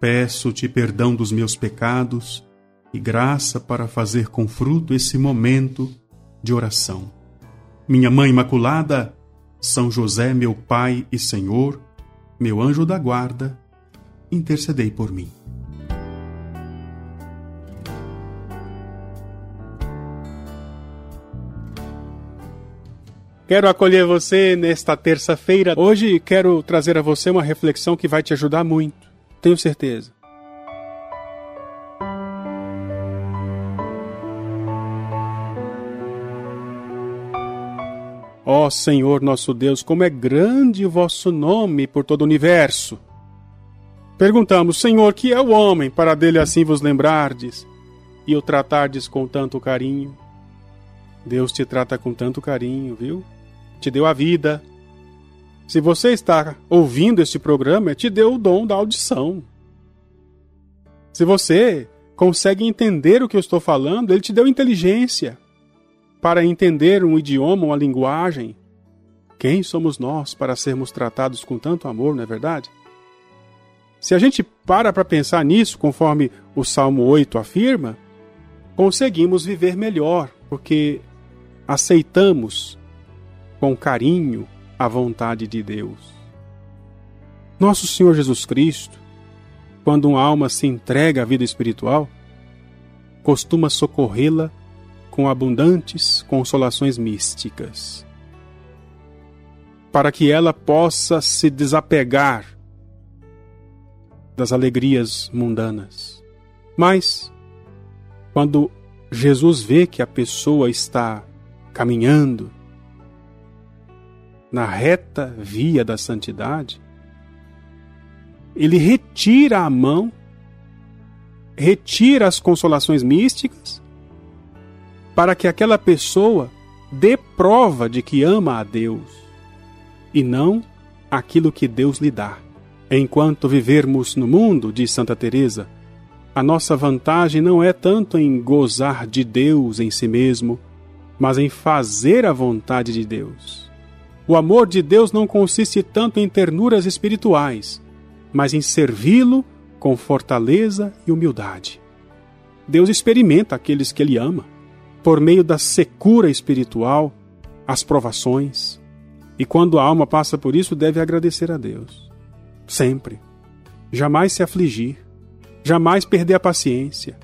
Peço-te perdão dos meus pecados e graça para fazer com fruto esse momento de oração. Minha Mãe Imaculada, São José, meu Pai e Senhor, meu anjo da guarda, intercedei por mim. Quero acolher você nesta terça-feira. Hoje quero trazer a você uma reflexão que vai te ajudar muito tenho certeza. Ó oh, Senhor nosso Deus, como é grande o vosso nome por todo o universo. Perguntamos, Senhor, que é o homem para dele assim vos lembrardes e o tratardes com tanto carinho? Deus te trata com tanto carinho, viu? Te deu a vida, se você está ouvindo este programa, te deu o dom da audição. Se você consegue entender o que eu estou falando, ele te deu inteligência para entender um idioma, uma linguagem. Quem somos nós para sermos tratados com tanto amor, não é verdade? Se a gente para para pensar nisso, conforme o Salmo 8 afirma, conseguimos viver melhor, porque aceitamos com carinho a vontade de Deus. Nosso Senhor Jesus Cristo, quando uma alma se entrega à vida espiritual, costuma socorrê-la com abundantes consolações místicas, para que ela possa se desapegar das alegrias mundanas. Mas, quando Jesus vê que a pessoa está caminhando na reta via da santidade, ele retira a mão, retira as consolações místicas, para que aquela pessoa dê prova de que ama a Deus e não aquilo que Deus lhe dá. Enquanto vivermos no mundo, diz Santa Teresa, a nossa vantagem não é tanto em gozar de Deus em si mesmo, mas em fazer a vontade de Deus. O amor de Deus não consiste tanto em ternuras espirituais, mas em servi-lo com fortaleza e humildade. Deus experimenta aqueles que Ele ama, por meio da secura espiritual, as provações, e quando a alma passa por isso, deve agradecer a Deus. Sempre. Jamais se afligir, jamais perder a paciência,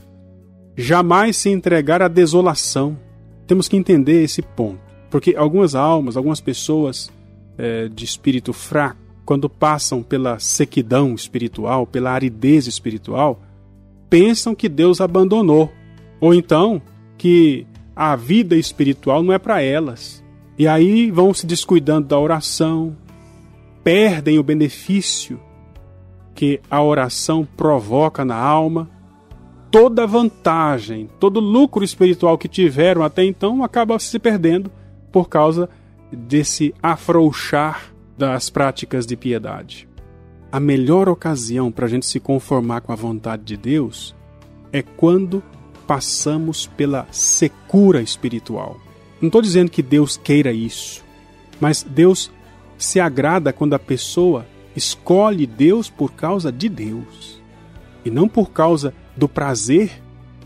jamais se entregar à desolação. Temos que entender esse ponto. Porque algumas almas, algumas pessoas é, de espírito fraco, quando passam pela sequidão espiritual, pela aridez espiritual, pensam que Deus abandonou. Ou então que a vida espiritual não é para elas. E aí vão se descuidando da oração, perdem o benefício que a oração provoca na alma. Toda vantagem, todo lucro espiritual que tiveram até então acaba se perdendo por causa desse afrouxar das práticas de piedade. A melhor ocasião para a gente se conformar com a vontade de Deus é quando passamos pela secura espiritual. Não estou dizendo que Deus queira isso, mas Deus se agrada quando a pessoa escolhe Deus por causa de Deus e não por causa do prazer,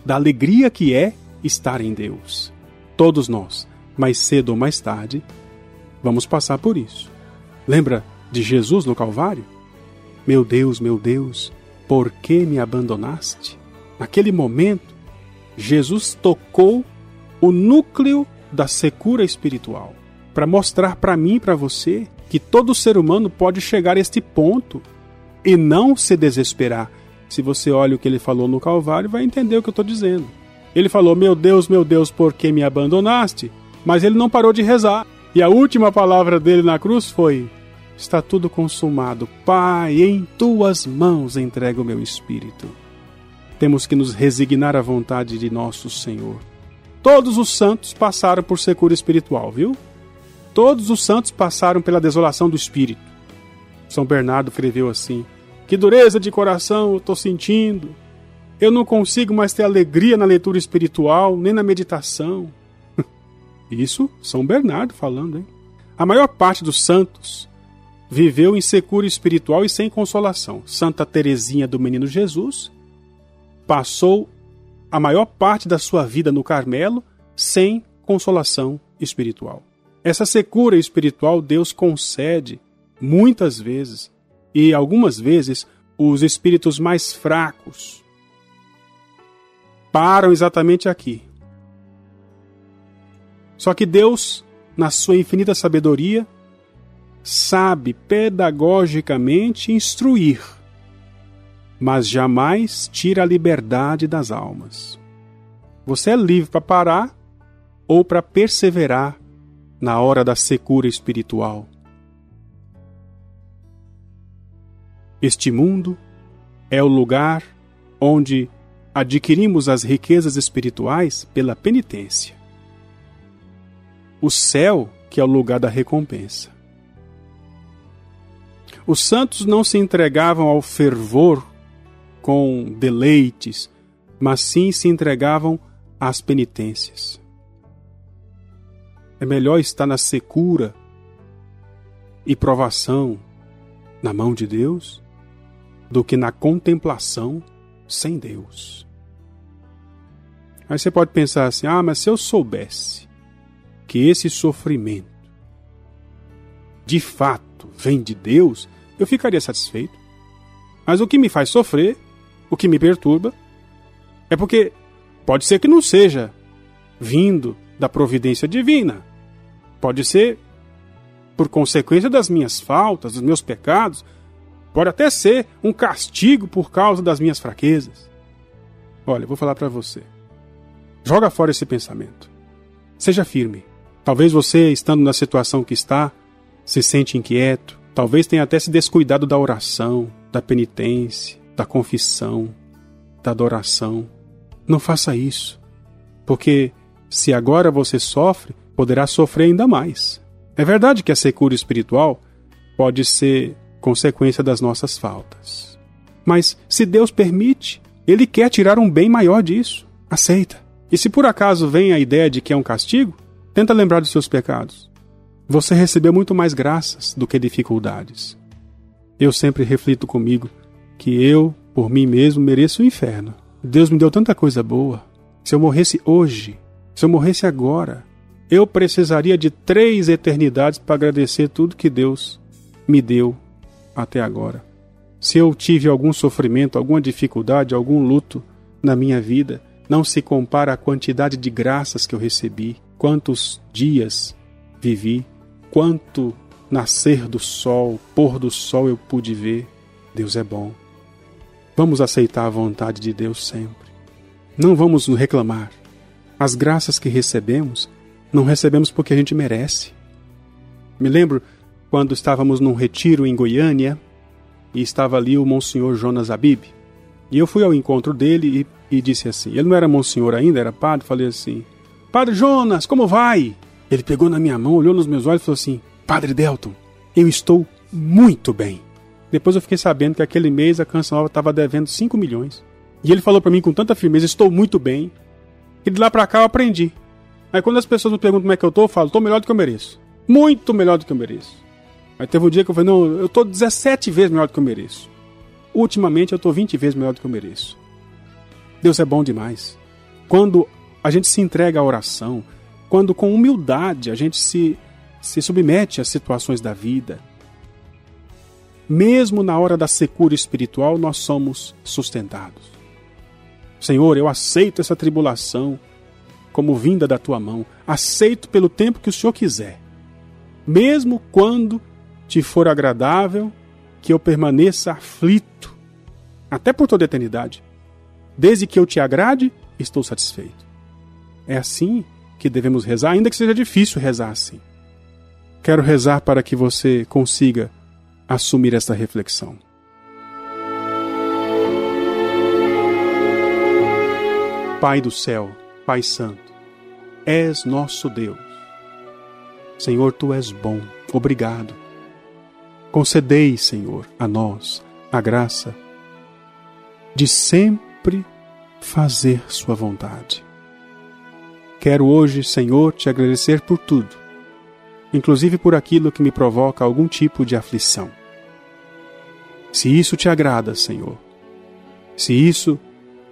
da alegria que é estar em Deus. Todos nós mais cedo ou mais tarde, vamos passar por isso. Lembra de Jesus no Calvário? Meu Deus, meu Deus, por que me abandonaste? Naquele momento, Jesus tocou o núcleo da secura espiritual para mostrar para mim e para você que todo ser humano pode chegar a este ponto e não se desesperar. Se você olha o que ele falou no Calvário, vai entender o que eu estou dizendo. Ele falou: Meu Deus, meu Deus, por que me abandonaste? Mas ele não parou de rezar. E a última palavra dele na cruz foi: Está tudo consumado. Pai, em tuas mãos entrego o meu espírito. temos que nos resignar à vontade de nosso Senhor. Todos os santos passaram por secura espiritual, viu? Todos os santos passaram pela desolação do espírito. São Bernardo escreveu assim: Que dureza de coração eu estou sentindo. Eu não consigo mais ter alegria na leitura espiritual, nem na meditação. Isso São Bernardo falando, hein? A maior parte dos santos viveu em secura espiritual e sem consolação. Santa Teresinha do Menino Jesus passou a maior parte da sua vida no Carmelo sem consolação espiritual. Essa secura espiritual Deus concede muitas vezes e algumas vezes os espíritos mais fracos param exatamente aqui. Só que Deus, na sua infinita sabedoria, sabe pedagogicamente instruir mas jamais tira a liberdade das almas. Você é livre para parar ou para perseverar na hora da secura espiritual. Este mundo é o lugar onde adquirimos as riquezas espirituais pela penitência. O céu, que é o lugar da recompensa. Os santos não se entregavam ao fervor com deleites, mas sim se entregavam às penitências. É melhor estar na secura e provação na mão de Deus do que na contemplação sem Deus. Aí você pode pensar assim: ah, mas se eu soubesse que esse sofrimento de fato vem de Deus, eu ficaria satisfeito. Mas o que me faz sofrer o que me perturba é porque pode ser que não seja vindo da providência divina. Pode ser por consequência das minhas faltas, dos meus pecados. Pode até ser um castigo por causa das minhas fraquezas. Olha, vou falar para você. Joga fora esse pensamento. Seja firme. Talvez você, estando na situação que está, se sente inquieto. Talvez tenha até se descuidado da oração, da penitência da confissão, da adoração. Não faça isso, porque se agora você sofre, poderá sofrer ainda mais. É verdade que a secura espiritual pode ser consequência das nossas faltas. Mas se Deus permite, Ele quer tirar um bem maior disso. Aceita. E se por acaso vem a ideia de que é um castigo, tenta lembrar dos seus pecados. Você recebeu muito mais graças do que dificuldades. Eu sempre reflito comigo que eu, por mim mesmo, mereço o inferno. Deus me deu tanta coisa boa. Se eu morresse hoje, se eu morresse agora, eu precisaria de três eternidades para agradecer tudo que Deus me deu até agora. Se eu tive algum sofrimento, alguma dificuldade, algum luto na minha vida, não se compara à quantidade de graças que eu recebi, quantos dias vivi, quanto nascer do sol, pôr do sol eu pude ver. Deus é bom. Vamos aceitar a vontade de Deus sempre. Não vamos reclamar. As graças que recebemos, não recebemos porque a gente merece. Me lembro quando estávamos num retiro em Goiânia e estava ali o Monsenhor Jonas Abib. E eu fui ao encontro dele e, e disse assim: ele não era Monsenhor ainda, era padre. Falei assim: Padre Jonas, como vai? Ele pegou na minha mão, olhou nos meus olhos e falou assim: Padre Delton, eu estou muito bem. Depois eu fiquei sabendo que aquele mês a Canção Nova estava devendo 5 milhões. E ele falou para mim com tanta firmeza: estou muito bem. E de lá para cá eu aprendi. Aí quando as pessoas me perguntam como é que eu tô, eu falo: estou melhor do que eu mereço. Muito melhor do que eu mereço. Aí teve um dia que eu falei: não, eu estou 17 vezes melhor do que eu mereço. Ultimamente eu estou 20 vezes melhor do que eu mereço. Deus é bom demais. Quando a gente se entrega à oração, quando com humildade a gente se, se submete às situações da vida, mesmo na hora da secura espiritual, nós somos sustentados. Senhor, eu aceito essa tribulação como vinda da tua mão, aceito pelo tempo que o Senhor quiser, mesmo quando te for agradável que eu permaneça aflito, até por toda eternidade. Desde que eu te agrade, estou satisfeito. É assim que devemos rezar, ainda que seja difícil rezar assim. Quero rezar para que você consiga assumir esta reflexão. Pai do céu, Pai Santo, és nosso Deus. Senhor, tu és bom, obrigado. Concedei, Senhor, a nós a graça de sempre fazer Sua vontade. Quero hoje, Senhor, te agradecer por tudo, inclusive por aquilo que me provoca algum tipo de aflição. Se isso te agrada, Senhor, se isso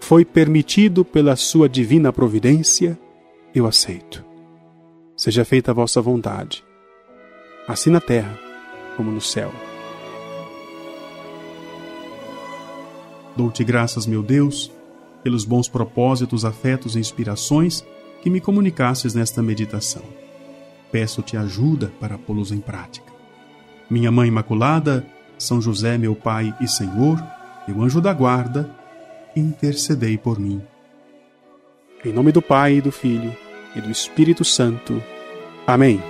foi permitido pela Sua divina providência, eu aceito. Seja feita a vossa vontade, assim na terra como no céu. Dou-te graças, meu Deus, pelos bons propósitos, afetos e inspirações que me comunicasses nesta meditação. Peço-te ajuda para pô-los em prática. Minha Mãe Imaculada, São José, meu Pai e Senhor, meu anjo da guarda, intercedei por mim. Em nome do Pai, e do Filho e do Espírito Santo. Amém.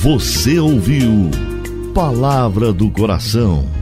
Você ouviu Palavra do Coração